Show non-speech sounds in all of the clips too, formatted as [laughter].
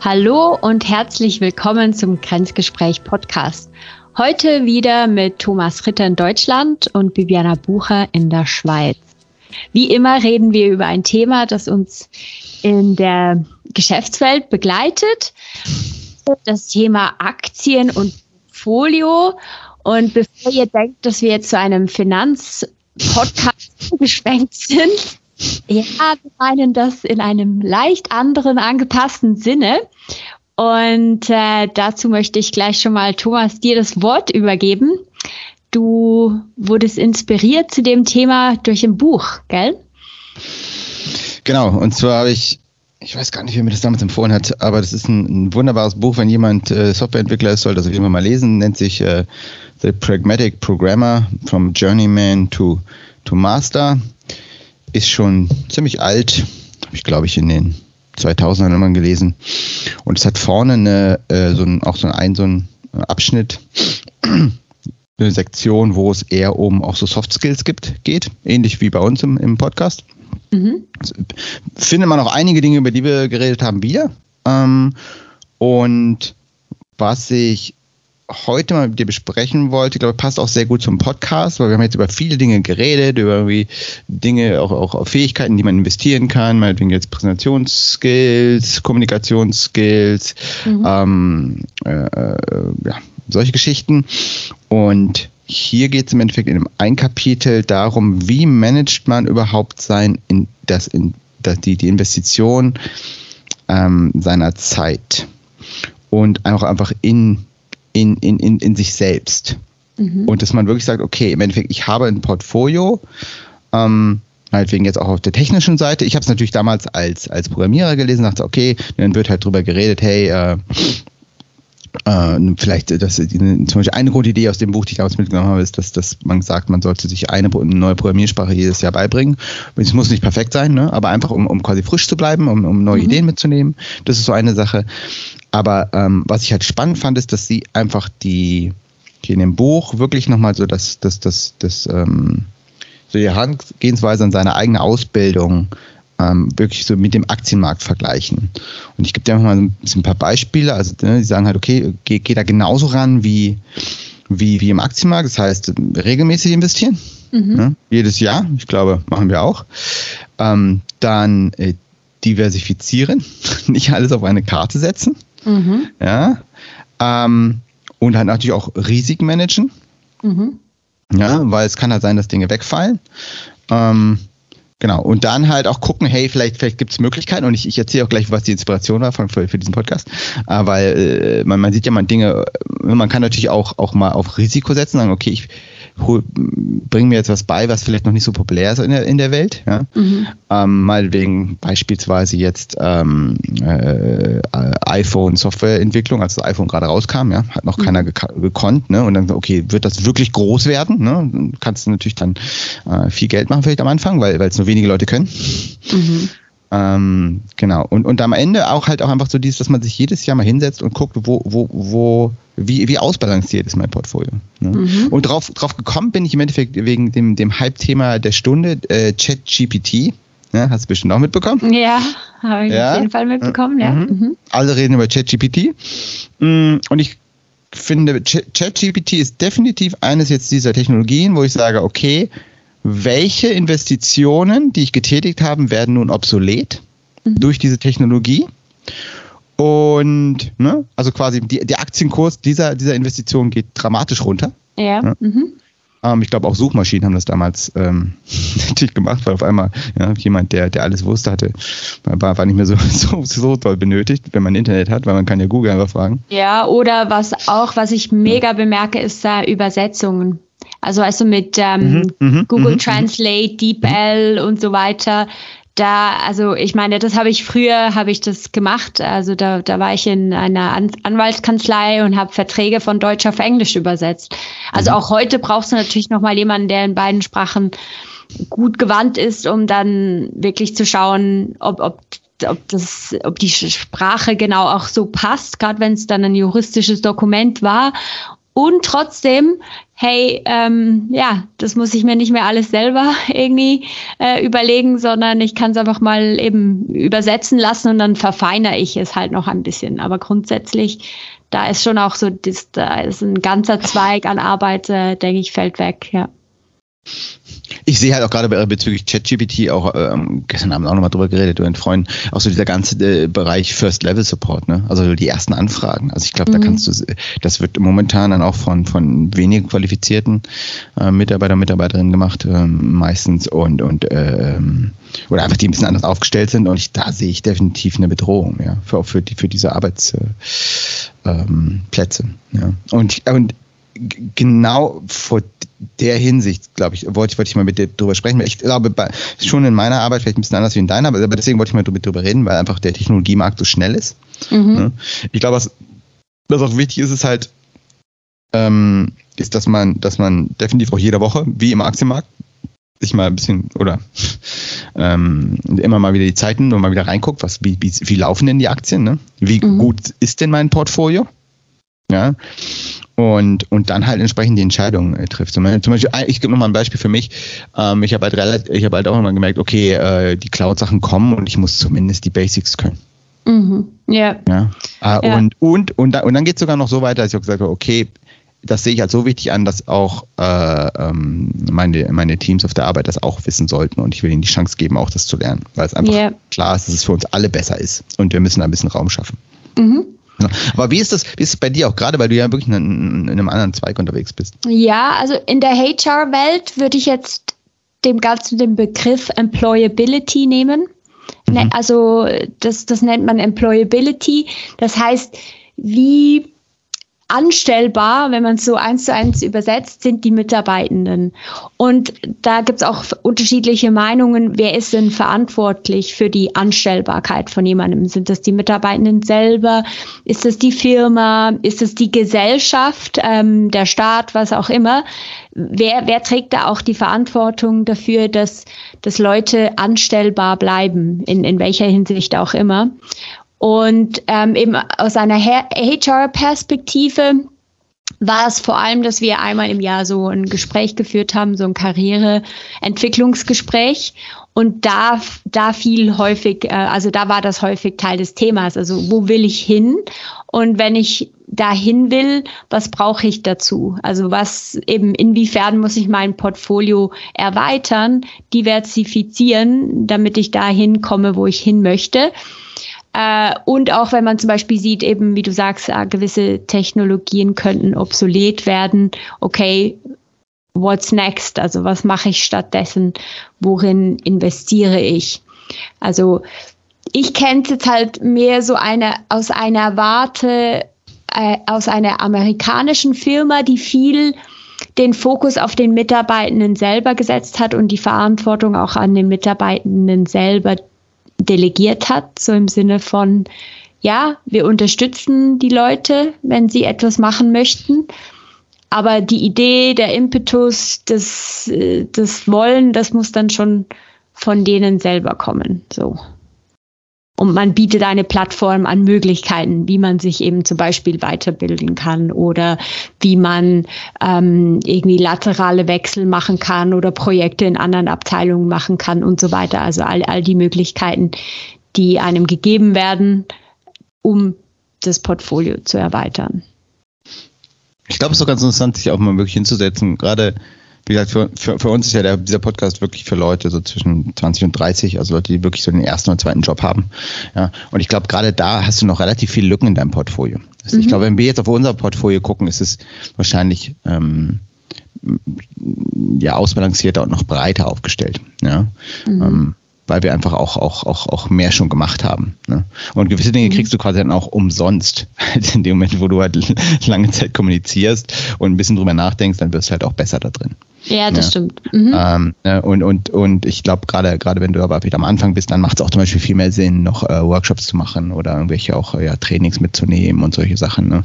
Hallo und herzlich willkommen zum Grenzgespräch Podcast. Heute wieder mit Thomas Ritter in Deutschland und Bibiana Bucher in der Schweiz. Wie immer reden wir über ein Thema, das uns in der Geschäftswelt begleitet. Das Thema Aktien und Folio. Und bevor ihr denkt, dass wir jetzt zu einem Finanzpodcast [laughs] geschwenkt sind, ja, wir meinen das in einem leicht anderen, angepassten Sinne. Und äh, dazu möchte ich gleich schon mal Thomas dir das Wort übergeben. Du wurdest inspiriert zu dem Thema durch ein Buch, gell? Genau, und zwar habe ich, ich weiß gar nicht, wer mir das damals empfohlen hat, aber das ist ein, ein wunderbares Buch, wenn jemand äh, Softwareentwickler ist, soll das auf jeden Fall mal lesen, nennt sich äh, The Pragmatic Programmer from Journeyman to, to Master ist schon ziemlich alt, habe ich glaube ich in den 2000ern immer gelesen. Und es hat vorne eine, äh, so ein, auch so ein, so ein Abschnitt, [clears throat] eine Sektion, wo es eher um auch so Soft Skills gibt, geht, ähnlich wie bei uns im, im Podcast. Mhm. Also, findet man auch einige Dinge, über die wir geredet haben, wieder. Ähm, und was ich heute mal mit dir besprechen wollte, ich glaube, passt auch sehr gut zum Podcast, weil wir haben jetzt über viele Dinge geredet, über irgendwie Dinge, auch, auch Fähigkeiten, die man investieren kann, meinetwegen jetzt Präsentationsskills, Kommunikationsskills, mhm. ähm, äh, äh, ja, solche Geschichten. Und hier geht es im Endeffekt in einem ein Kapitel darum, wie managt man überhaupt sein, in das, in, das, die, die Investition ähm, seiner Zeit und auch einfach in in, in, in, in sich selbst. Mhm. Und dass man wirklich sagt, okay, im Endeffekt, ich habe ein Portfolio, ähm, meinetwegen jetzt auch auf der technischen Seite. Ich habe es natürlich damals als, als Programmierer gelesen, dachte, okay, dann wird halt drüber geredet, hey, äh, äh, vielleicht, das, zum Beispiel eine Grundidee aus dem Buch, die ich damals mitgenommen habe, ist, dass, dass man sagt, man sollte sich eine, eine neue Programmiersprache jedes Jahr beibringen. Es muss nicht perfekt sein, ne? aber einfach, um, um quasi frisch zu bleiben, um, um neue mhm. Ideen mitzunehmen. Das ist so eine Sache. Aber ähm, was ich halt spannend fand, ist, dass sie einfach die, die in dem Buch wirklich nochmal so das, das, das, das, ähm, so die Herangehensweise an seine eigene Ausbildung ähm, wirklich so mit dem Aktienmarkt vergleichen. Und ich gebe dir mal ein, bisschen ein paar Beispiele. Also ne, die sagen halt, okay, geh, geh da genauso ran wie, wie, wie im Aktienmarkt. Das heißt, regelmäßig investieren. Mhm. Ne, jedes Jahr, ich glaube, machen wir auch. Ähm, dann äh, diversifizieren, [laughs] nicht alles auf eine Karte setzen. Mhm. Ja. Ähm, und halt natürlich auch Risiken managen. Mhm. Ja, weil es kann halt sein, dass Dinge wegfallen. Ähm, genau. Und dann halt auch gucken, hey, vielleicht, vielleicht gibt es Möglichkeiten. Und ich, ich erzähle auch gleich, was die Inspiration war von, für, für diesen Podcast. Äh, weil äh, man, man sieht ja mal Dinge, man kann natürlich auch, auch mal auf Risiko setzen, sagen, okay, ich bring mir jetzt was bei, was vielleicht noch nicht so populär ist in der, in der Welt. Ja? Mhm. Ähm, mal wegen beispielsweise jetzt ähm, äh, iPhone-Softwareentwicklung, als das iPhone gerade rauskam, ja, hat noch mhm. keiner gekonnt. Ne? Und dann, okay, wird das wirklich groß werden? Ne? Kannst du natürlich dann äh, viel Geld machen, vielleicht am Anfang, weil es nur wenige Leute können. Mhm. Ähm, genau. Und, und am Ende auch halt auch einfach so dieses, dass man sich jedes Jahr mal hinsetzt und guckt, wo, wo, wo, wie, wie ausbalanciert ist mein Portfolio. Ne? Mhm. Und drauf, drauf gekommen bin ich im Endeffekt wegen dem, dem Hype-Thema der Stunde, äh, ChatGPT. Ja, hast du bestimmt auch mitbekommen? Ja, habe ich ja. auf jeden Fall mitbekommen, ja. Mhm. Mhm. Alle reden über ChatGPT. Mm, und ich finde, ChatGPT ist definitiv eines jetzt dieser Technologien, wo ich sage, okay, welche Investitionen, die ich getätigt habe, werden nun obsolet mhm. durch diese Technologie. Und ne, also quasi die, der Aktienkurs dieser, dieser Investition geht dramatisch runter. Ja. ja. Mhm. Ähm, ich glaube, auch Suchmaschinen haben das damals ähm, [laughs] natürlich gemacht, weil auf einmal ja, jemand, der, der alles wusste, hatte, war, war nicht mehr so, [laughs] so, so toll benötigt, wenn man Internet hat, weil man kann ja Google einfach fragen. Ja, oder was auch, was ich mega bemerke, ist da Übersetzungen. Also also mit ähm, mhm, mhm Google mhm, Translate, DeepL und so weiter. Da, also ich meine, das habe ich früher, habe ich das gemacht. Also da, da war ich in einer An Anwaltskanzlei und habe Verträge von Deutsch auf Englisch übersetzt. Also mhm. auch heute brauchst du natürlich noch mal jemanden, der in beiden Sprachen gut gewandt ist, um dann wirklich zu schauen, ob, ob ob das, ob die Sprache genau auch so passt, gerade wenn es dann ein juristisches Dokument war und trotzdem, hey, ähm, ja, das muss ich mir nicht mehr alles selber [laughs] irgendwie äh, überlegen, sondern ich kann es einfach mal eben übersetzen lassen und dann verfeinere ich es halt noch ein bisschen. Aber grundsätzlich, da ist schon auch so, das, da ist ein ganzer Zweig an Arbeit, äh, denke ich, fällt weg, ja. Ich sehe halt auch gerade bezüglich ChatGPT auch ähm, gestern Abend auch nochmal drüber geredet, du und Freunden, auch so dieser ganze äh, Bereich First Level Support, ne? Also die ersten Anfragen. Also ich glaube, mhm. da kannst du, das wird momentan dann auch von von weniger qualifizierten äh, Mitarbeiter Mitarbeiterinnen gemacht, äh, meistens und und ähm, oder einfach die ein bisschen anders aufgestellt sind und ich, da sehe ich definitiv eine Bedrohung, ja, für für die für diese Arbeitsplätze. Äh, ähm, ja. Und und genau vor der Hinsicht, glaube ich, wollte, wollte ich mal mit dir drüber sprechen. Ich glaube, bei, schon in meiner Arbeit vielleicht ein bisschen anders wie in deiner, aber deswegen wollte ich mal mit drüber reden, weil einfach der Technologiemarkt so schnell ist. Mhm. Ne? Ich glaube, was, was auch wichtig ist, ist halt, ähm, ist, dass man, dass man definitiv auch jede Woche, wie im Aktienmarkt, sich mal ein bisschen oder [laughs] ähm, immer mal wieder die Zeiten und mal wieder reinguckt, was, wie, wie, wie laufen denn die Aktien, ne? Wie mhm. gut ist denn mein Portfolio? Ja und, und dann halt entsprechend die Entscheidungen äh, trifft. Zum Beispiel, ich gebe nochmal ein Beispiel für mich. Ähm, ich habe halt relativ, ich habe halt auch immer gemerkt, okay, äh, die Cloud-Sachen kommen und ich muss zumindest die Basics können. Mhm. Yeah. Ja. Äh, ja. Und, und, und, und dann geht es sogar noch so weiter, dass ich auch gesagt habe, okay, das sehe ich als so wichtig an, dass auch äh, ähm, meine, meine Teams auf der Arbeit das auch wissen sollten und ich will ihnen die Chance geben, auch das zu lernen, weil es einfach yeah. klar ist, dass es für uns alle besser ist und wir müssen ein bisschen Raum schaffen. Mhm. Aber wie ist das, wie ist es bei dir auch, gerade weil du ja wirklich in, in einem anderen Zweig unterwegs bist? Ja, also in der HR-Welt würde ich jetzt dem Ganzen den Begriff Employability nehmen. Ne, mhm. Also das, das nennt man Employability. Das heißt, wie anstellbar, wenn man es so eins zu eins übersetzt, sind die Mitarbeitenden. Und da gibt es auch unterschiedliche Meinungen, wer ist denn verantwortlich für die Anstellbarkeit von jemandem? Sind das die Mitarbeitenden selber? Ist das die Firma? Ist es die Gesellschaft, ähm, der Staat, was auch immer? Wer, wer trägt da auch die Verantwortung dafür, dass, dass Leute anstellbar bleiben, in, in welcher Hinsicht auch immer? Und ähm, eben aus einer HR-Perspektive war es vor allem, dass wir einmal im Jahr so ein Gespräch geführt haben, so ein Karriereentwicklungsgespräch. Und da, da fiel häufig, äh, also da war das häufig Teil des Themas. Also wo will ich hin? Und wenn ich dahin will, was brauche ich dazu? Also was eben, inwiefern muss ich mein Portfolio erweitern, diversifizieren, damit ich dahin komme, wo ich hin möchte? Äh, und auch wenn man zum Beispiel sieht, eben wie du sagst, äh, gewisse Technologien könnten obsolet werden. Okay, what's next? Also was mache ich stattdessen? Worin investiere ich? Also ich kenne es jetzt halt mehr so eine aus einer Warte, äh, aus einer amerikanischen Firma, die viel den Fokus auf den Mitarbeitenden selber gesetzt hat und die Verantwortung auch an den Mitarbeitenden selber delegiert hat, so im Sinne von, ja, wir unterstützen die Leute, wenn sie etwas machen möchten. Aber die Idee, der Impetus, das, äh, das Wollen, das muss dann schon von denen selber kommen. So. Und man bietet eine Plattform an Möglichkeiten, wie man sich eben zum Beispiel weiterbilden kann oder wie man ähm, irgendwie laterale Wechsel machen kann oder Projekte in anderen Abteilungen machen kann und so weiter. Also all, all die Möglichkeiten, die einem gegeben werden, um das Portfolio zu erweitern. Ich glaube, es ist auch ganz interessant, sich auch mal wirklich hinzusetzen, gerade wie gesagt, für, für, für uns ist ja der, dieser Podcast wirklich für Leute so zwischen 20 und 30, also Leute, die wirklich so den ersten oder zweiten Job haben. Ja, und ich glaube, gerade da hast du noch relativ viele Lücken in deinem Portfolio. Also mhm. Ich glaube, wenn wir jetzt auf unser Portfolio gucken, ist es wahrscheinlich ähm, ja ausbalancierter und noch breiter aufgestellt. Ja. Mhm. Ähm, weil wir einfach auch, auch, auch, auch mehr schon gemacht haben. Ne? Und gewisse Dinge mhm. kriegst du quasi dann auch umsonst. [laughs] In dem Moment, wo du halt [laughs] lange Zeit kommunizierst und ein bisschen drüber nachdenkst, dann wirst du halt auch besser da drin. Ja, das ja. stimmt. Mhm. Ähm, ne, und, und, und ich glaube, gerade gerade wenn du aber wieder am Anfang bist, dann macht es auch zum Beispiel viel mehr Sinn, noch äh, Workshops zu machen oder irgendwelche auch ja, Trainings mitzunehmen und solche Sachen. Ne?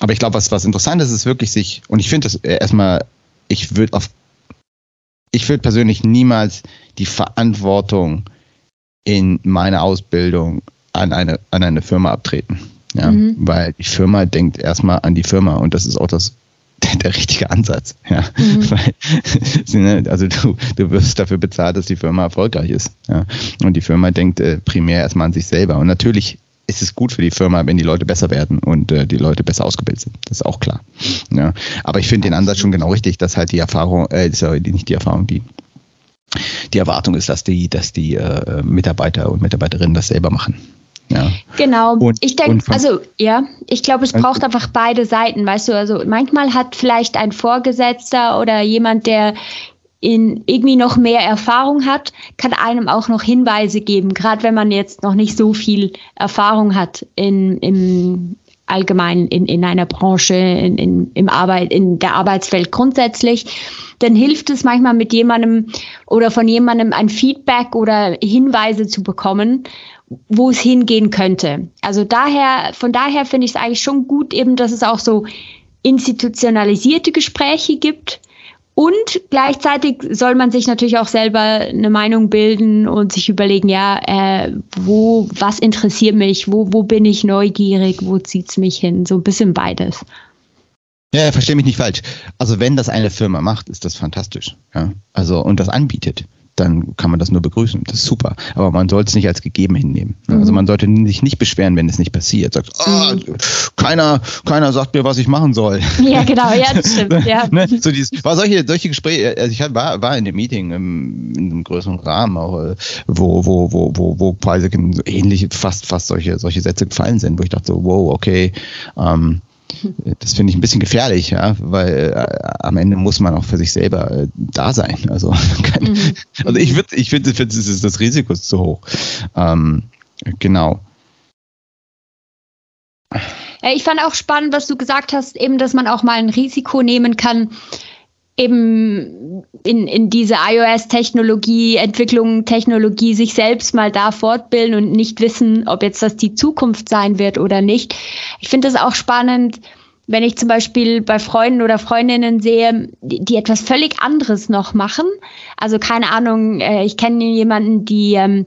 Aber ich glaube, was, was interessant ist, ist wirklich sich, und ich finde das erstmal, ich würde auf ich würde persönlich niemals die Verantwortung in meiner Ausbildung an eine, an eine Firma abtreten. Ja, mhm. weil die Firma denkt erstmal an die Firma und das ist auch das [laughs] der, der richtige Ansatz. Ja. Mhm. [laughs] Weil, [laughs] ne, also du, du wirst dafür bezahlt, dass die Firma erfolgreich ist. Ja. Und die Firma denkt äh, primär erstmal an sich selber. Und natürlich ist es gut für die Firma, wenn die Leute besser werden und äh, die Leute besser ausgebildet sind. Das ist auch klar. Ja. Aber ich finde den Ansatz schon genau richtig, dass halt die Erfahrung, äh, sorry, nicht die Erfahrung, die die Erwartung ist, dass die, dass die äh, Mitarbeiter und Mitarbeiterinnen das selber machen. Ja. Genau. Und, ich denke, also ja, ich glaube, es braucht einfach beide Seiten, weißt du. Also manchmal hat vielleicht ein Vorgesetzter oder jemand, der in irgendwie noch mehr Erfahrung hat, kann einem auch noch Hinweise geben, gerade wenn man jetzt noch nicht so viel Erfahrung hat in, im allgemein in, in einer Branche, in, in, im Arbeit, in der Arbeitswelt grundsätzlich, dann hilft es manchmal mit jemandem oder von jemandem ein Feedback oder Hinweise zu bekommen, wo es hingehen könnte. Also daher, von daher finde ich es eigentlich schon gut, eben, dass es auch so institutionalisierte Gespräche gibt. Und gleichzeitig soll man sich natürlich auch selber eine Meinung bilden und sich überlegen, ja, äh, wo, was interessiert mich, wo, wo bin ich neugierig, wo zieht es mich hin? So ein bisschen beides. Ja, verstehe mich nicht falsch. Also wenn das eine Firma macht, ist das fantastisch. Ja? Also und das anbietet dann kann man das nur begrüßen. Das ist super. Aber man sollte es nicht als gegeben hinnehmen. Mhm. Also man sollte sich nicht beschweren, wenn es nicht passiert. Sagt, oh, keiner, keiner sagt mir, was ich machen soll. Ja, genau, ja, das [laughs] stimmt. Ja. ne? so dieses, war solche, solche Gespräche, also ich war, war in dem Meeting im, in einem größeren Rahmen, auch, äh, wo, wo, wo, wo, wo quasi ähnliche, fast, fast solche, solche Sätze gefallen sind, wo ich dachte so, wow, okay, ähm, das finde ich ein bisschen gefährlich, ja, weil äh, am Ende muss man auch für sich selber äh, da sein. Also, [laughs] keine, mhm. also ich würde, ich finde, find, das, das Risiko ist zu hoch. Ähm, genau. Ich fand auch spannend, was du gesagt hast, eben, dass man auch mal ein Risiko nehmen kann, eben in, in diese iOS-Technologie, Entwicklung, Technologie sich selbst mal da fortbilden und nicht wissen, ob jetzt das die Zukunft sein wird oder nicht. Ich finde das auch spannend, wenn ich zum Beispiel bei Freunden oder Freundinnen sehe, die, die etwas völlig anderes noch machen. Also keine Ahnung, äh, ich kenne jemanden, die ähm,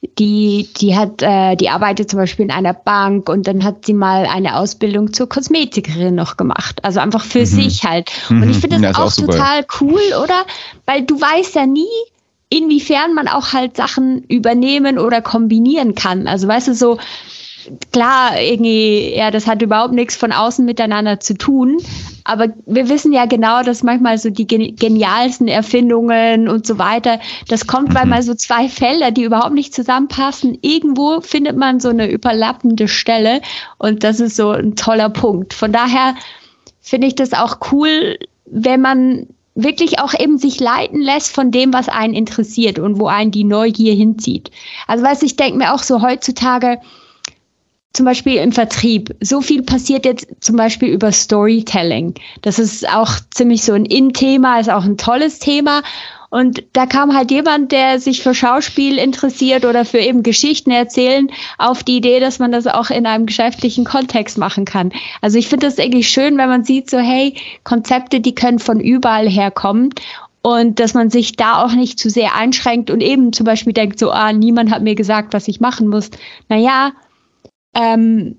die, die hat, äh, die arbeitet zum Beispiel in einer Bank und dann hat sie mal eine Ausbildung zur Kosmetikerin noch gemacht. Also einfach für mhm. sich halt. Und ich mhm. finde das, das auch, auch total cool, oder? Weil du weißt ja nie, inwiefern man auch halt Sachen übernehmen oder kombinieren kann. Also weißt du, so, klar, irgendwie, ja, das hat überhaupt nichts von außen miteinander zu tun. Aber wir wissen ja genau, dass manchmal so die genialsten Erfindungen und so weiter, das kommt, weil mhm. mal so zwei Felder, die überhaupt nicht zusammenpassen. Irgendwo findet man so eine überlappende Stelle und das ist so ein toller Punkt. Von daher finde ich das auch cool, wenn man wirklich auch eben sich leiten lässt von dem, was einen interessiert und wo einen die Neugier hinzieht. Also was ich denke mir auch so heutzutage, zum Beispiel im Vertrieb. So viel passiert jetzt zum Beispiel über Storytelling. Das ist auch ziemlich so ein In-Thema, ist auch ein tolles Thema. Und da kam halt jemand, der sich für Schauspiel interessiert oder für eben Geschichten erzählen, auf die Idee, dass man das auch in einem geschäftlichen Kontext machen kann. Also ich finde das eigentlich schön, wenn man sieht, so hey, Konzepte, die können von überall herkommen und dass man sich da auch nicht zu sehr einschränkt und eben zum Beispiel denkt, so, ah, niemand hat mir gesagt, was ich machen muss. Naja, ähm,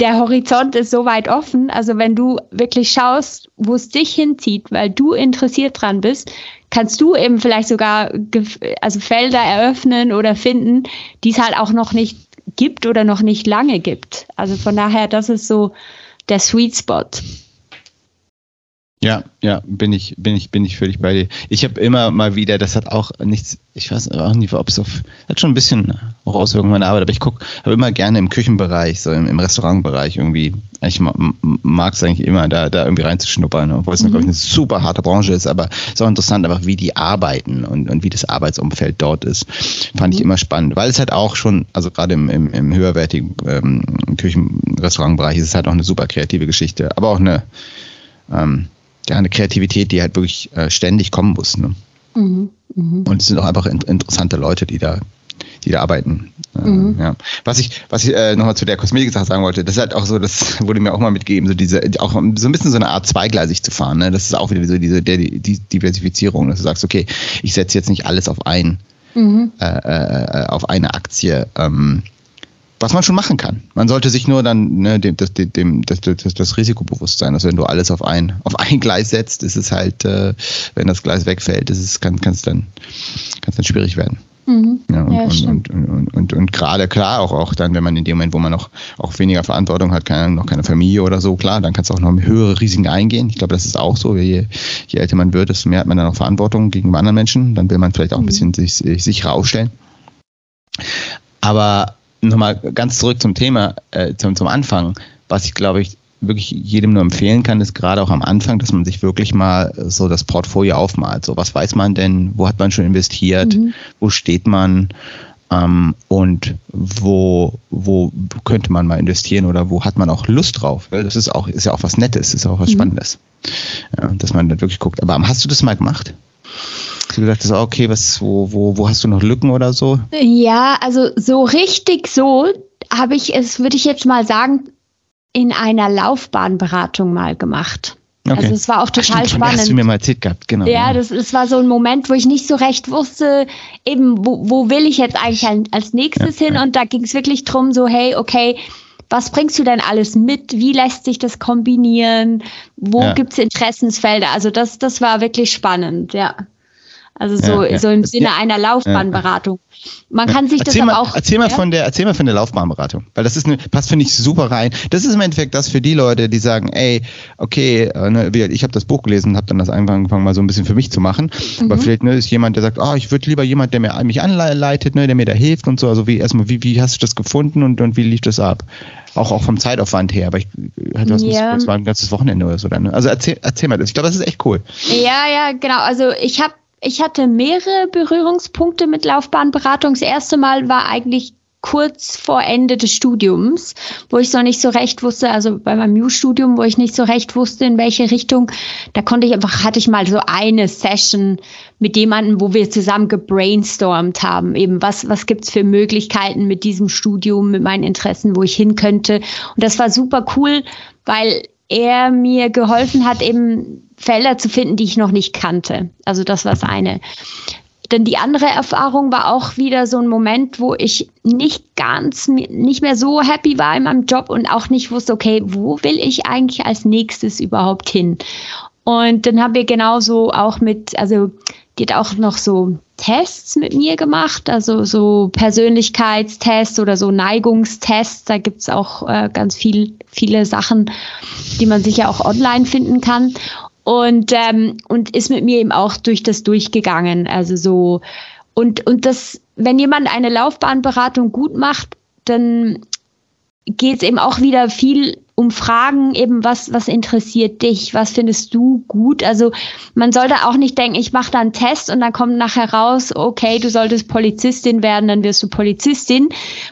der Horizont ist so weit offen. Also wenn du wirklich schaust, wo es dich hinzieht, weil du interessiert dran bist, kannst du eben vielleicht sogar also Felder eröffnen oder finden, die es halt auch noch nicht gibt oder noch nicht lange gibt. Also von daher, das ist so der Sweet Spot. Ja, ja, bin ich, bin ich, bin ich völlig bei dir. Ich habe immer mal wieder, das hat auch nichts, ich weiß auch nicht, ob es auf, hat schon ein bisschen Auswirkungen meiner Arbeit, aber ich gucke, habe immer gerne im Küchenbereich, so im, im Restaurantbereich irgendwie, ich mag es eigentlich immer, da, da irgendwie reinzuschnuppern, obwohl es, mhm. glaube ich, eine super harte Branche ist, aber es ist auch interessant, einfach wie die arbeiten und, und wie das Arbeitsumfeld dort ist. Fand mhm. ich immer spannend, weil es halt auch schon, also gerade im, im, im höherwertigen ähm, Küchen-Restaurantbereich ist es halt auch eine super kreative Geschichte, aber auch eine, ähm, ja, eine Kreativität, die halt wirklich äh, ständig kommen muss. Ne? Mhm, mh. Und es sind auch einfach in, interessante Leute, die da, die da arbeiten. Äh, mhm. ja. Was ich, was ich äh, nochmal zu der Kosmetik-Sache sagen wollte, das ist halt auch so, das [laughs] wurde mir auch mal mitgegeben, so diese, auch so ein bisschen so eine Art zweigleisig zu fahren. Ne? Das ist auch wieder so diese der, die Diversifizierung, dass du sagst, okay, ich setze jetzt nicht alles auf ein, mhm. äh, äh, auf eine Aktie. Ähm, was man schon machen kann. Man sollte sich nur dann ne, dem, das, dem, das, das, das Risiko bewusst sein, dass wenn du alles auf ein, auf ein Gleis setzt, ist es halt, äh, wenn das Gleis wegfällt, ist es, kann es dann, kann's dann schwierig werden. Mhm. Ja, und, ja, und, und, und, und, und, gerade klar, auch, auch dann, wenn man in dem Moment, wo man noch auch weniger Verantwortung hat, keine, noch keine Familie oder so, klar, dann kannst du auch noch höhere Risiken eingehen. Ich glaube, das ist auch so. Je, je älter man wird, desto mehr hat man dann auch Verantwortung gegenüber anderen Menschen. Dann will man vielleicht auch ein mhm. bisschen sich, sich sicherer aufstellen. Aber nochmal ganz zurück zum Thema, äh, zum, zum Anfang, was ich glaube ich wirklich jedem nur empfehlen kann, ist gerade auch am Anfang, dass man sich wirklich mal so das Portfolio aufmalt. So, was weiß man denn? Wo hat man schon investiert? Mhm. Wo steht man? Ähm, und wo, wo könnte man mal investieren oder wo hat man auch Lust drauf? Das ist auch, ist ja auch was Nettes, ist auch was mhm. Spannendes. Ja, dass man dann wirklich guckt. Aber hast du das mal gemacht? Du gesagt hast, okay, was, wo, wo, wo hast du noch Lücken oder so? Ja, also so richtig so habe ich es, würde ich jetzt mal sagen, in einer Laufbahnberatung mal gemacht. Okay. Also es war auch total Ach, stimmt, spannend. Hast du mir mal erzählt gehabt, genau. Ja, das, das war so ein Moment, wo ich nicht so recht wusste, eben, wo, wo will ich jetzt eigentlich als nächstes ja, hin? Ja. Und da ging es wirklich drum, so, hey, okay, was bringst du denn alles mit? Wie lässt sich das kombinieren? Wo ja. gibt es Interessensfelder? Also das, das war wirklich spannend, ja. Also so, ja, ja. so im Sinne einer Laufbahnberatung. Man kann sich erzähl das mal, aber auch. Erzähl mal, von der, erzähl mal von der Laufbahnberatung, weil das ist eine, passt, finde ich, super rein. Das ist im Endeffekt das für die Leute, die sagen, ey, okay, äh, ne, ich habe das Buch gelesen und habe dann das angefangen, mal so ein bisschen für mich zu machen. Mhm. Aber vielleicht ne, ist jemand, der sagt, oh, ich würde lieber jemand, der mir, mich anleitet, ne, der mir da hilft und so. Also wie erstmal, wie, wie hast du das gefunden und, und wie lief das ab? Auch, auch vom Zeitaufwand her, aber ich hatte das, ja. das war ein ganzes Wochenende oder so dann. Ne? Also erzähl, erzähl mal das. Ich glaube, das ist echt cool. Ja, ja, genau. Also ich habe ich hatte mehrere Berührungspunkte mit Laufbahnberatung. Das erste Mal war eigentlich kurz vor Ende des Studiums, wo ich so nicht so recht wusste, also bei meinem New-Studium, wo ich nicht so recht wusste, in welche Richtung, da konnte ich einfach, hatte ich mal so eine Session mit jemandem, wo wir zusammen gebrainstormt haben, eben was, was gibt's für Möglichkeiten mit diesem Studium, mit meinen Interessen, wo ich hin könnte. Und das war super cool, weil er mir geholfen hat, eben Felder zu finden, die ich noch nicht kannte. Also das war das eine. Denn die andere Erfahrung war auch wieder so ein Moment, wo ich nicht ganz, nicht mehr so happy war in meinem Job und auch nicht wusste, okay, wo will ich eigentlich als nächstes überhaupt hin? Und dann haben wir genauso auch mit, also die hat auch noch so Tests mit mir gemacht, also so Persönlichkeitstests oder so Neigungstests. Da gibt's auch äh, ganz viel, viele Sachen, die man sicher auch online finden kann und, ähm, und ist mit mir eben auch durch das durchgegangen. Also so, und, und das, wenn jemand eine Laufbahnberatung gut macht, dann geht es eben auch wieder viel um Fragen eben, was, was interessiert dich, was findest du gut? Also man sollte auch nicht denken, ich mache da einen Test und dann kommt nachher raus, okay, du solltest Polizistin werden, dann wirst du Polizistin.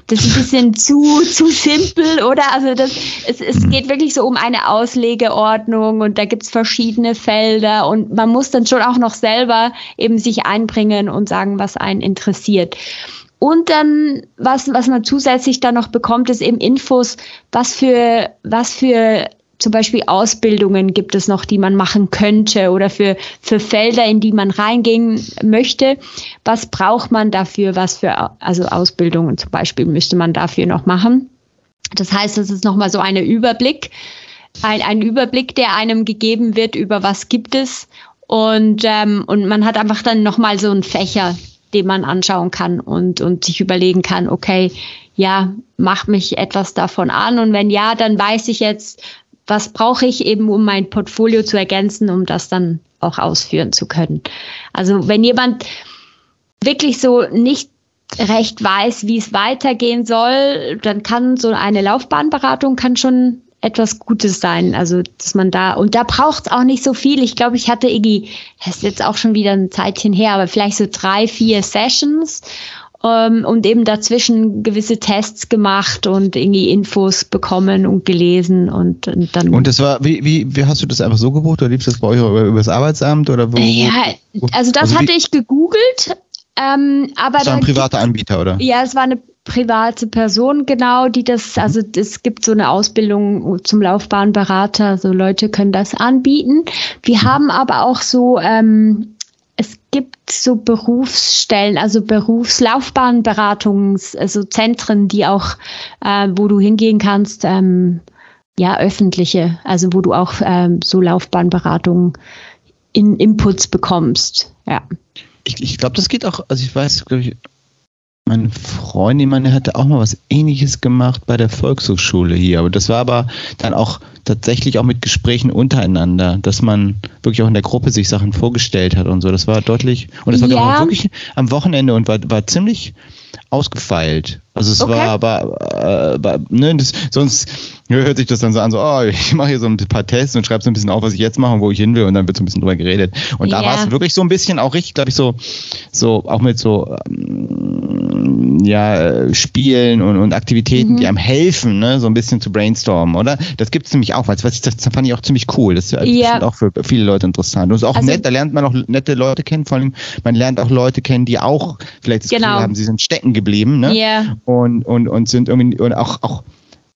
Das ist ein bisschen [laughs] zu, zu simpel, oder? Also das, es, es geht wirklich so um eine Auslegeordnung und da gibt's verschiedene Felder und man muss dann schon auch noch selber eben sich einbringen und sagen, was einen interessiert. Und dann, was, was man zusätzlich dann noch bekommt, ist eben Infos, was für, was für zum Beispiel Ausbildungen gibt es noch, die man machen könnte oder für, für Felder, in die man reingehen möchte. Was braucht man dafür? Was für, also Ausbildungen zum Beispiel müsste man dafür noch machen. Das heißt, es ist nochmal so eine Überblick, ein, ein Überblick, der einem gegeben wird über was gibt es. Und, ähm, und man hat einfach dann nochmal so einen Fächer, den man anschauen kann und, und sich überlegen kann, okay, ja, macht mich etwas davon an und wenn ja, dann weiß ich jetzt, was brauche ich eben, um mein Portfolio zu ergänzen, um das dann auch ausführen zu können. Also wenn jemand wirklich so nicht recht weiß, wie es weitergehen soll, dann kann so eine Laufbahnberatung kann schon etwas Gutes sein. Also, dass man da, und da braucht es auch nicht so viel. Ich glaube, ich hatte irgendwie, das ist jetzt auch schon wieder ein Zeitchen her, aber vielleicht so drei, vier Sessions ähm, und eben dazwischen gewisse Tests gemacht und irgendwie Infos bekommen und gelesen und, und dann. Und das war, wie, wie, wie hast du das einfach so gebucht oder lief das bei euch über, über das Arbeitsamt oder wo? Ja, also das also hatte ich gegoogelt. Ähm, aber das war ein privater Anbieter, oder? Ja, es war eine private Person, genau, die das, mhm. also es gibt so eine Ausbildung zum Laufbahnberater, so Leute können das anbieten. Wir mhm. haben aber auch so ähm, es gibt so Berufsstellen, also Berufslaufbahnberatungs, also Zentren, die auch, äh, wo du hingehen kannst, ähm, ja, öffentliche, also wo du auch ähm, so Laufbahnberatungen in Inputs bekommst. Ja. Ich, ich glaube, das geht auch, also ich weiß, glaube ich, meine Freundin, meine hatte auch mal was ähnliches gemacht bei der Volkshochschule hier. Aber das war aber dann auch tatsächlich auch mit Gesprächen untereinander, dass man wirklich auch in der Gruppe sich Sachen vorgestellt hat und so. Das war deutlich, und das war ja. wirklich am Wochenende und war, war ziemlich ausgefeilt. Also es okay. war aber, äh, ne, das, sonst hört sich das dann so an, so, oh, ich [laughs] mache hier so ein paar Tests und schreibe so ein bisschen auf, was ich jetzt mache und wo ich hin will und dann wird so ein bisschen drüber geredet. Und da war es wirklich so ein bisschen auch richtig, glaube ich, so, so auch mit so ähm, ja, Spielen und, und Aktivitäten, mhm. die einem helfen, ne, so ein bisschen zu brainstormen, oder? Das gibt es nämlich auch, weil das, das fand ich auch ziemlich cool. Das ist ja. auch für viele Leute interessant. Und es ist auch also, nett, da lernt man auch nette Leute kennen, vor allem man lernt auch Leute kennen, die auch vielleicht das genau. Gefühl haben, sie sind stecken geblieben, ne? Ja und, und, und sind irgendwie und auch, auch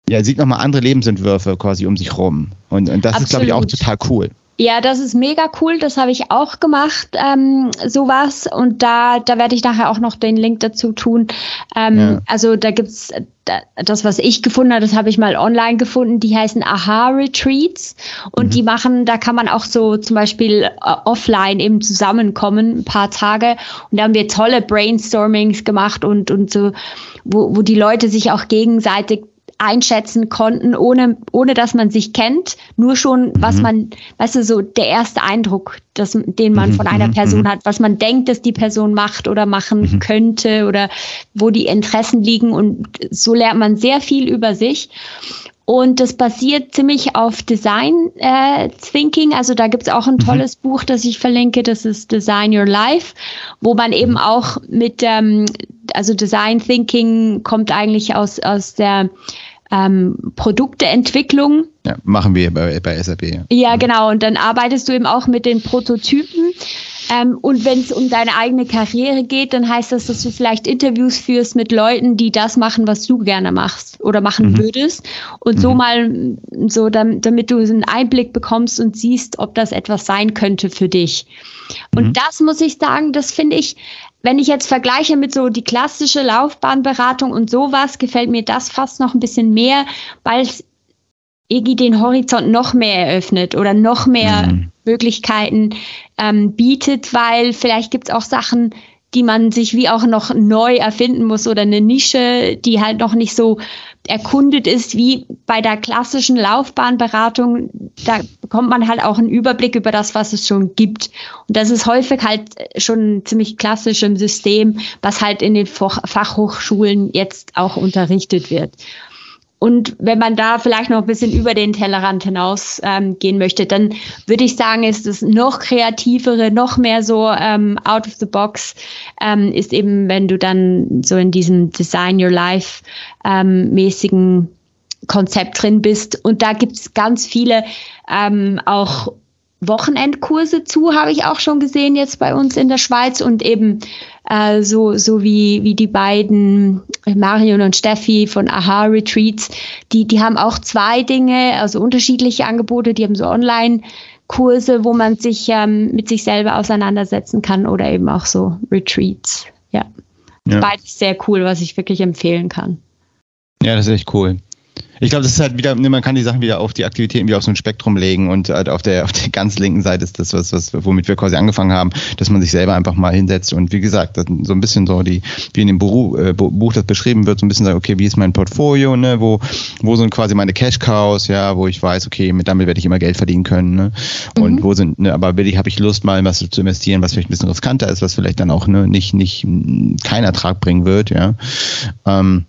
ja, sieht nochmal andere Lebensentwürfe quasi um sich rum. Und, und das Absolut. ist, glaube ich, auch total cool. Ja, das ist mega cool. Das habe ich auch gemacht, ähm, sowas. Und da, da werde ich nachher auch noch den Link dazu tun. Ähm, ja. Also da gibt's das, was ich gefunden habe, das habe ich mal online gefunden. Die heißen Aha-Retreats. Und mhm. die machen, da kann man auch so zum Beispiel äh, offline eben zusammenkommen, ein paar Tage. Und da haben wir tolle Brainstormings gemacht und, und so, wo, wo die Leute sich auch gegenseitig einschätzen konnten, ohne, ohne dass man sich kennt. Nur schon, was mhm. man, weißt du, so der erste Eindruck, das, den man mhm. von einer mhm. Person mhm. hat, was man denkt, dass die Person macht oder machen mhm. könnte oder wo die Interessen liegen. Und so lernt man sehr viel über sich. Und das basiert ziemlich auf Design äh, Thinking. Also da gibt's auch ein mhm. tolles mhm. Buch, das ich verlinke. Das ist Design Your Life, wo man eben auch mit, ähm, also Design Thinking kommt eigentlich aus, aus der ähm, Produkteentwicklung. Ja, machen wir bei, bei SAP. Ja. ja, genau. Und dann arbeitest du eben auch mit den Prototypen. Ähm, und wenn es um deine eigene Karriere geht, dann heißt das, dass du vielleicht Interviews führst mit Leuten, die das machen, was du gerne machst oder machen mhm. würdest. Und mhm. so mal, so damit, damit du einen Einblick bekommst und siehst, ob das etwas sein könnte für dich. Und mhm. das muss ich sagen, das finde ich wenn ich jetzt vergleiche mit so die klassische Laufbahnberatung und sowas, gefällt mir das fast noch ein bisschen mehr, weil es irgendwie den Horizont noch mehr eröffnet oder noch mehr mhm. Möglichkeiten ähm, bietet, weil vielleicht gibt es auch Sachen, die man sich wie auch noch neu erfinden muss oder eine Nische, die halt noch nicht so erkundet ist wie bei der klassischen Laufbahnberatung. Da bekommt man halt auch einen Überblick über das, was es schon gibt. Und das ist häufig halt schon ziemlich klassisch im System, was halt in den Fachhochschulen jetzt auch unterrichtet wird. Und wenn man da vielleicht noch ein bisschen über den Tellerrand hinaus ähm, gehen möchte, dann würde ich sagen, ist es noch kreativere, noch mehr so ähm, out of the box, ähm, ist eben, wenn du dann so in diesem Design Your Life ähm, mäßigen Konzept drin bist. Und da gibt es ganz viele ähm, auch Wochenendkurse zu, habe ich auch schon gesehen jetzt bei uns in der Schweiz und eben äh, so, so wie, wie die beiden Marion und Steffi von Aha Retreats, die, die haben auch zwei Dinge, also unterschiedliche Angebote, die haben so online Kurse, wo man sich ähm, mit sich selber auseinandersetzen kann oder eben auch so Retreats. Ja. ja. Beides sehr cool, was ich wirklich empfehlen kann. Ja, das ist echt cool. Ich glaube, das ist halt wieder, ne, man kann die Sachen wieder auf die Aktivitäten wieder auf so ein Spektrum legen und halt auf der, auf der ganz linken Seite ist das, was, was, womit wir quasi angefangen haben, dass man sich selber einfach mal hinsetzt und wie gesagt, so ein bisschen so die, wie in dem Buch, äh, Buch das beschrieben wird, so ein bisschen sagen, okay, wie ist mein Portfolio, ne, wo, wo sind quasi meine Cash Cows, ja, wo ich weiß, okay, mit damit werde ich immer Geld verdienen können, ne, und mhm. wo sind, ne, aber will ich, habe ich Lust mal was zu investieren, was vielleicht ein bisschen riskanter ist, was vielleicht dann auch, ne, nicht, nicht, keinen Ertrag bringen wird, ja, ähm,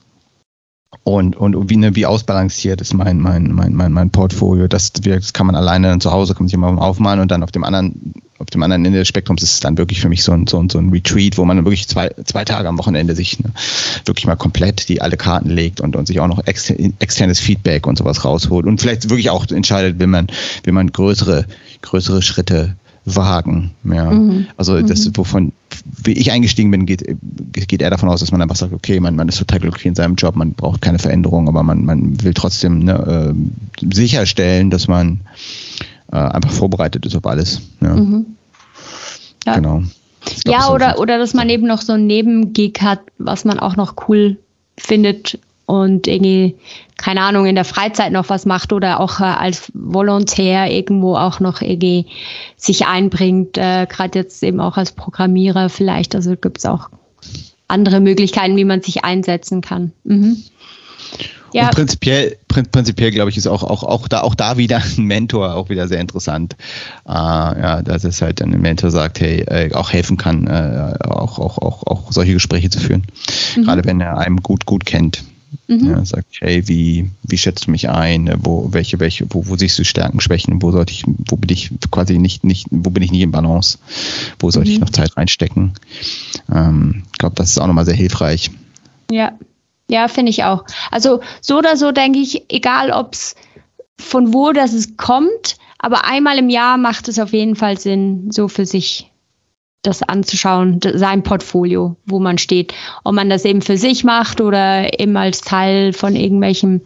und, und wie, ne, wie ausbalanciert ist mein, mein, mein, mein, mein Portfolio. Das, das kann man alleine dann zu Hause, kann man sich immer aufmalen und dann auf dem anderen, auf dem anderen Ende des Spektrums ist es dann wirklich für mich so ein, so ein, so ein Retreat, wo man wirklich zwei, zwei Tage am Wochenende sich ne, wirklich mal komplett die alle Karten legt und, und sich auch noch externes Feedback und sowas rausholt und vielleicht wirklich auch entscheidet, will man, will man größere, größere Schritte wagen. Ja. Mhm. Also das, mhm. wovon wie ich eingestiegen bin, geht, geht er davon aus, dass man einfach sagt, okay, man, man ist total glücklich in seinem Job, man braucht keine Veränderung, aber man, man will trotzdem ne, äh, sicherstellen, dass man äh, einfach vorbereitet ist auf alles. Ja. Mhm. ja. Genau. Ja, oder, oder dass man eben noch so einen Nebengig hat, was man auch noch cool findet und irgendwie, keine Ahnung, in der Freizeit noch was macht oder auch äh, als Volontär irgendwo auch noch irgendwie sich einbringt, äh, gerade jetzt eben auch als Programmierer vielleicht. Also gibt es auch andere Möglichkeiten, wie man sich einsetzen kann. Mhm. Ja. Und prinzipiell, prinzipiell glaube ich, ist auch, auch, auch, da, auch da wieder ein Mentor auch wieder sehr interessant. Äh, ja, dass es halt ein Mentor sagt, hey, äh, auch helfen kann, äh, auch, auch, auch, auch solche Gespräche zu führen. Mhm. Gerade wenn er einem gut, gut kennt. Mhm. Ja, sagt, hey, wie, wie schätzt du mich ein? Wo, welche, welche, wo, wo siehst du Stärken, Schwächen? Wo sollte ich, wo bin ich quasi nicht, nicht, wo bin ich nicht im Balance? Wo sollte mhm. ich noch Zeit reinstecken? Ähm, ich glaube, das ist auch nochmal sehr hilfreich. Ja, ja, finde ich auch. Also so oder so denke ich, egal ob es von wo das es kommt, aber einmal im Jahr macht es auf jeden Fall Sinn, so für sich das anzuschauen, sein Portfolio, wo man steht. Ob man das eben für sich macht oder eben als Teil von irgendwelchen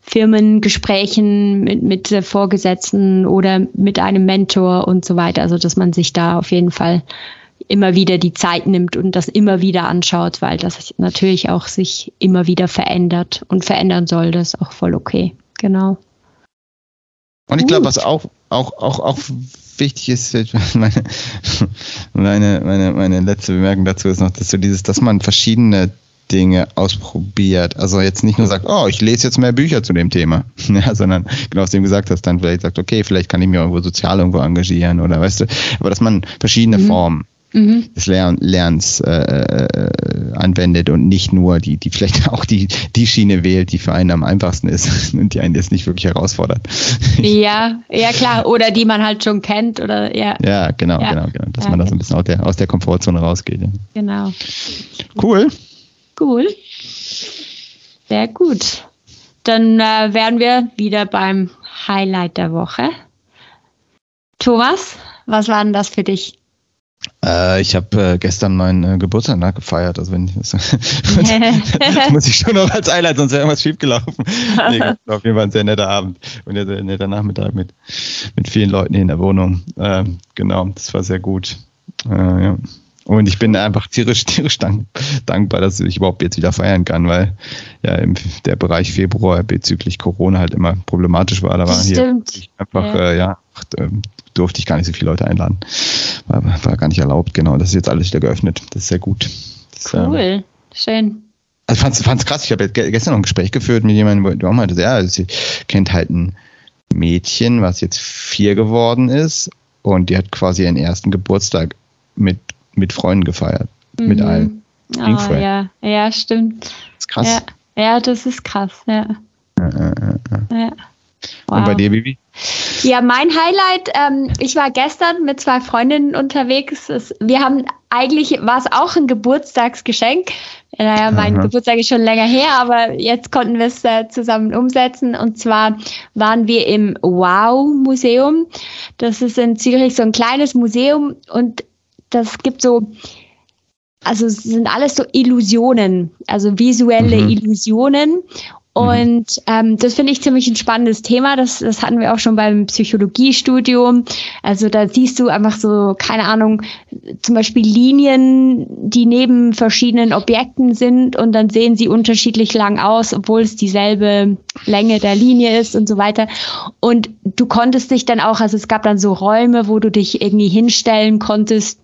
Firmengesprächen mit, mit Vorgesetzten oder mit einem Mentor und so weiter. Also, dass man sich da auf jeden Fall immer wieder die Zeit nimmt und das immer wieder anschaut, weil das natürlich auch sich immer wieder verändert und verändern soll. Das ist auch voll okay. Genau. Und ich glaube, was auch, auch, auch, auch wichtig ist, meine, meine, meine, meine letzte Bemerkung dazu ist noch, dass so dieses, dass man verschiedene Dinge ausprobiert. Also jetzt nicht nur sagt, oh, ich lese jetzt mehr Bücher zu dem Thema, [laughs] ja, sondern genau was du eben gesagt hast, dann vielleicht sagt, okay, vielleicht kann ich mich irgendwo sozial irgendwo engagieren oder weißt du, aber dass man verschiedene mhm. Formen mhm. des Lern Lernens äh, äh, anwendet und nicht nur die, die vielleicht [laughs] auch die, die Schiene wählt, die für einen am einfachsten ist [laughs] und die einen jetzt nicht wirklich herausfordert. [laughs] Ja, ja klar, oder die man halt schon kennt oder ja. Ja, genau, ja. genau, genau. Dass ja, man da so ein bisschen aus der, aus der Komfortzone rausgeht. Ja. Genau. Cool. Cool. Sehr gut. Dann äh, wären wir wieder beim Highlight der Woche. Thomas, was war denn das für dich? Äh, ich habe äh, gestern meinen äh, Geburtstag nachgefeiert, also wenn ich das, das [laughs] [laughs] muss ich schon noch als Highlight, sonst wäre irgendwas schiefgelaufen. nee, auf jeden Fall ein sehr netter Abend und ein sehr netter Nachmittag mit, mit vielen Leuten hier in der Wohnung. Ähm, genau, das war sehr gut. Äh, ja. Und ich bin einfach tierisch, [laughs] tierisch dank, dankbar, dass ich überhaupt jetzt wieder feiern kann, weil ja im, der Bereich Februar bezüglich Corona halt immer problematisch war. Da war hier einfach, ja, äh, ja ähm, durfte ich gar nicht so viele Leute einladen. War, war gar nicht erlaubt, genau. Das ist jetzt alles wieder geöffnet. Das ist sehr gut. Das, cool, ähm, schön. Also fand's, fand's krass. Ich habe gestern noch ein Gespräch geführt mit jemandem, der auch meinte, ja, sie kennt halt ein Mädchen, was jetzt vier geworden ist und die hat quasi ihren ersten Geburtstag mit, mit Freunden gefeiert. Mhm. Mit allen. Oh, ja, ja, stimmt. Das ist krass. Ja, ja das ist krass, ja. ja, ja, ja. Wow. Und bei dir, Bibi? Ja, mein Highlight, ähm, ich war gestern mit zwei Freundinnen unterwegs. Es, wir haben eigentlich, war es auch ein Geburtstagsgeschenk. Naja, mein Aha. Geburtstag ist schon länger her, aber jetzt konnten wir es äh, zusammen umsetzen. Und zwar waren wir im Wow-Museum. Das ist in Zürich so ein kleines Museum und das gibt so also es sind alles so Illusionen, also visuelle mhm. Illusionen. Mhm. Und ähm, das finde ich ziemlich ein spannendes Thema. Das, das hatten wir auch schon beim Psychologiestudium. Also da siehst du einfach so, keine Ahnung, zum Beispiel Linien, die neben verschiedenen Objekten sind und dann sehen sie unterschiedlich lang aus, obwohl es dieselbe Länge der Linie ist und so weiter. Und du konntest dich dann auch, also es gab dann so Räume, wo du dich irgendwie hinstellen konntest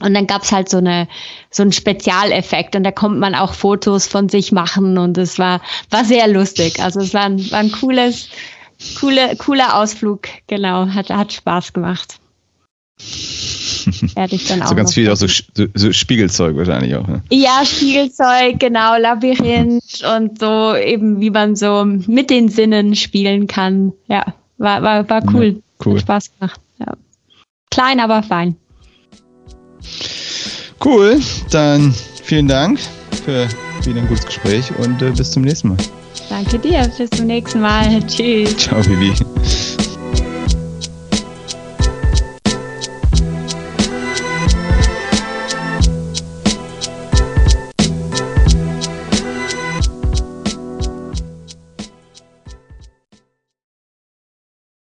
und dann gab's halt so eine so einen Spezialeffekt und da kommt man auch Fotos von sich machen und es war war sehr lustig. Also es war ein, war ein cooles coole cooler Ausflug. Genau, hat hat Spaß gemacht. [laughs] Werde ich dann auch so ganz viel auch so, so, so, Spiegelzeug wahrscheinlich auch. Ne? Ja, Spiegelzeug, genau, Labyrinth [laughs] und so eben wie man so mit den Sinnen spielen kann. Ja, war war war cool. Ja, cool. Hat Spaß gemacht. Ja. Klein, aber fein. Cool, dann vielen Dank für wieder ein gutes Gespräch und äh, bis zum nächsten Mal. Danke dir, bis zum nächsten Mal. [laughs] Tschüss. Ciao, Vivi.